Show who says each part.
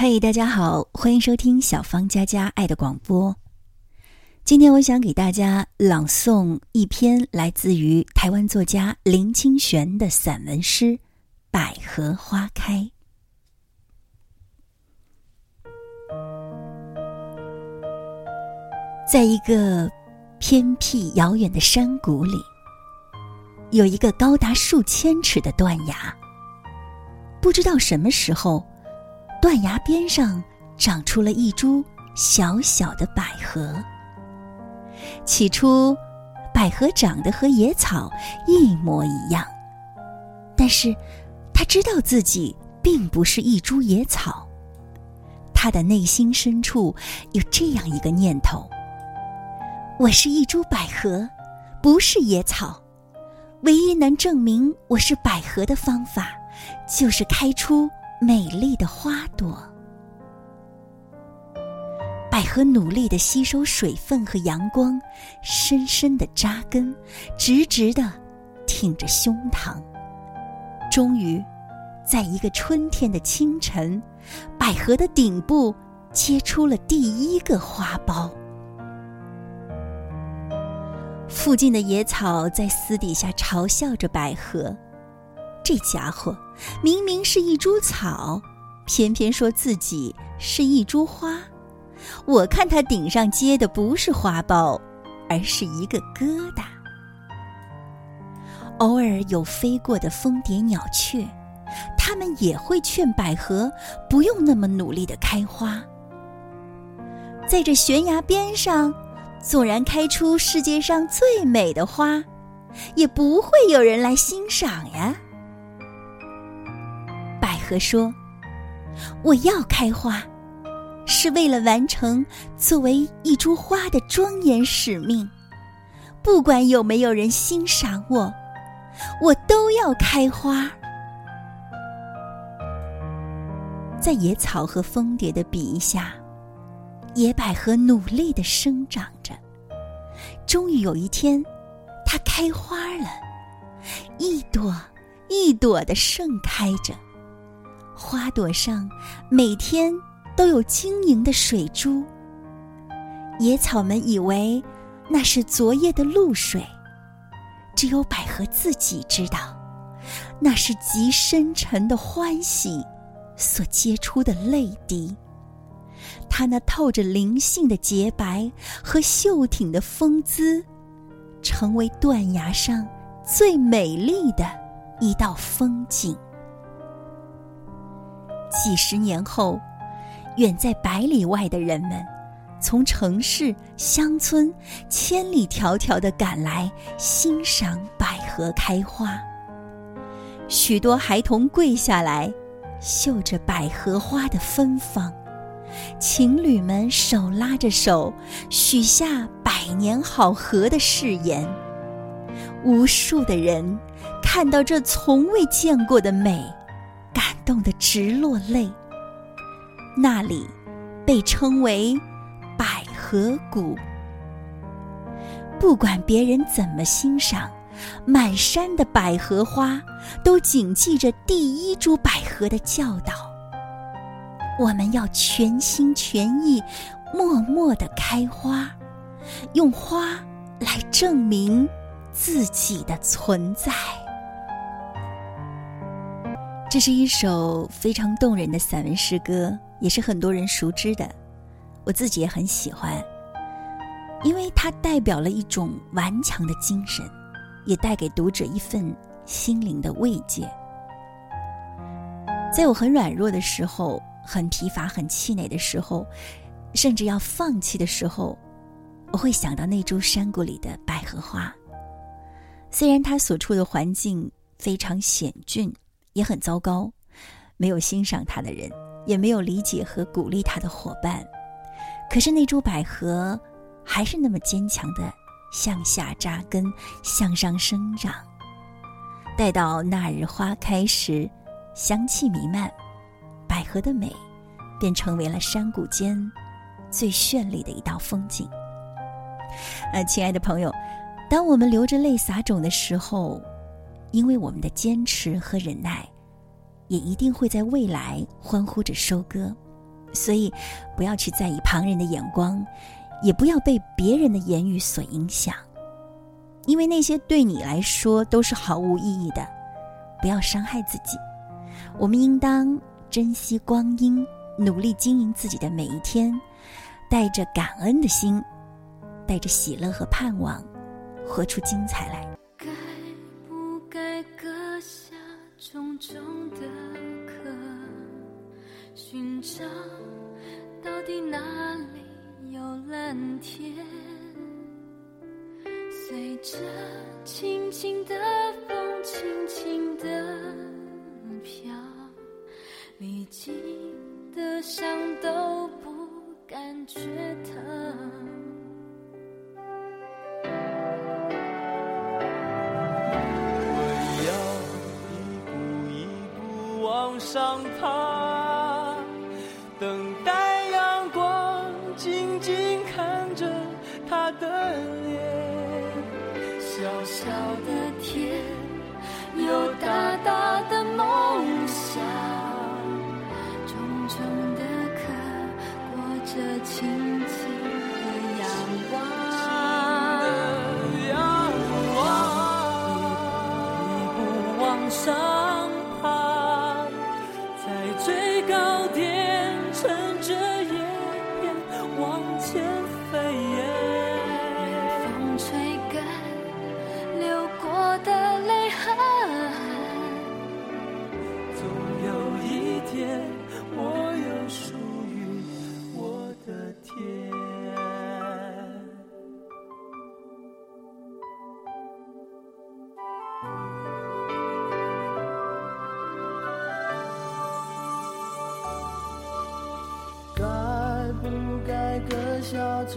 Speaker 1: 嘿，大家好，欢迎收听小芳佳佳爱的广播。今天我想给大家朗诵一篇来自于台湾作家林清玄的散文诗《百合花开》。在一个偏僻遥远的山谷里，有一个高达数千尺的断崖。不知道什么时候。断崖边上长出了一株小小的百合。起初，百合长得和野草一模一样，但是，他知道自己并不是一株野草。他的内心深处有这样一个念头：我是一株百合，不是野草。唯一能证明我是百合的方法，就是开出。美丽的花朵，百合努力的吸收水分和阳光，深深的扎根，直直的挺着胸膛。终于，在一个春天的清晨，百合的顶部结出了第一个花苞。附近的野草在私底下嘲笑着百合。这家伙明明是一株草，偏偏说自己是一株花。我看他顶上结的不是花苞，而是一个疙瘩。偶尔有飞过的蜂蝶、鸟雀，它们也会劝百合不用那么努力的开花。在这悬崖边上，纵然开出世界上最美的花，也不会有人来欣赏呀。和说：“我要开花，是为了完成作为一株花的庄严使命。不管有没有人欣赏我，我都要开花。”在野草和蜂蝶的比翼下，野百合努力的生长着。终于有一天，它开花了，一朵一朵的盛开着。花朵上每天都有晶莹的水珠。野草们以为那是昨夜的露水，只有百合自己知道，那是极深沉的欢喜所结出的泪滴。它那透着灵性的洁白和秀挺的风姿，成为断崖上最美丽的一道风景。几十年后，远在百里外的人们，从城市、乡村千里迢迢的赶来欣赏百合开花。许多孩童跪下来，嗅着百合花的芬芳；情侣们手拉着手，许下百年好合的誓言。无数的人看到这从未见过的美。冻得直落泪。那里被称为百合谷。不管别人怎么欣赏，满山的百合花都谨记着第一株百合的教导：我们要全心全意、默默的开花，用花来证明自己的存在。这是一首非常动人的散文诗歌，也是很多人熟知的，我自己也很喜欢，因为它代表了一种顽强的精神，也带给读者一份心灵的慰藉。在我很软弱的时候，很疲乏、很气馁的时候，甚至要放弃的时候，我会想到那株山谷里的百合花。虽然它所处的环境非常险峻。也很糟糕，没有欣赏他的人，也没有理解和鼓励他的伙伴。可是那株百合还是那么坚强的向下扎根，向上生长。待到那日花开时，香气弥漫，百合的美便成为了山谷间最绚丽的一道风景。呃，亲爱的朋友，当我们流着泪撒种的时候。因为我们的坚持和忍耐，也一定会在未来欢呼着收割。所以，不要去在意旁人的眼光，也不要被别人的言语所影响，因为那些对你来说都是毫无意义的。不要伤害自己，我们应当珍惜光阴，努力经营自己的每一天，带着感恩的心，带着喜乐和盼望，活出精彩来。
Speaker 2: 寻找到底哪里有蓝天？随着轻轻的风，轻轻的飘，历经的伤都不感觉疼。
Speaker 3: 我要一步一步往上爬，的
Speaker 2: 情节。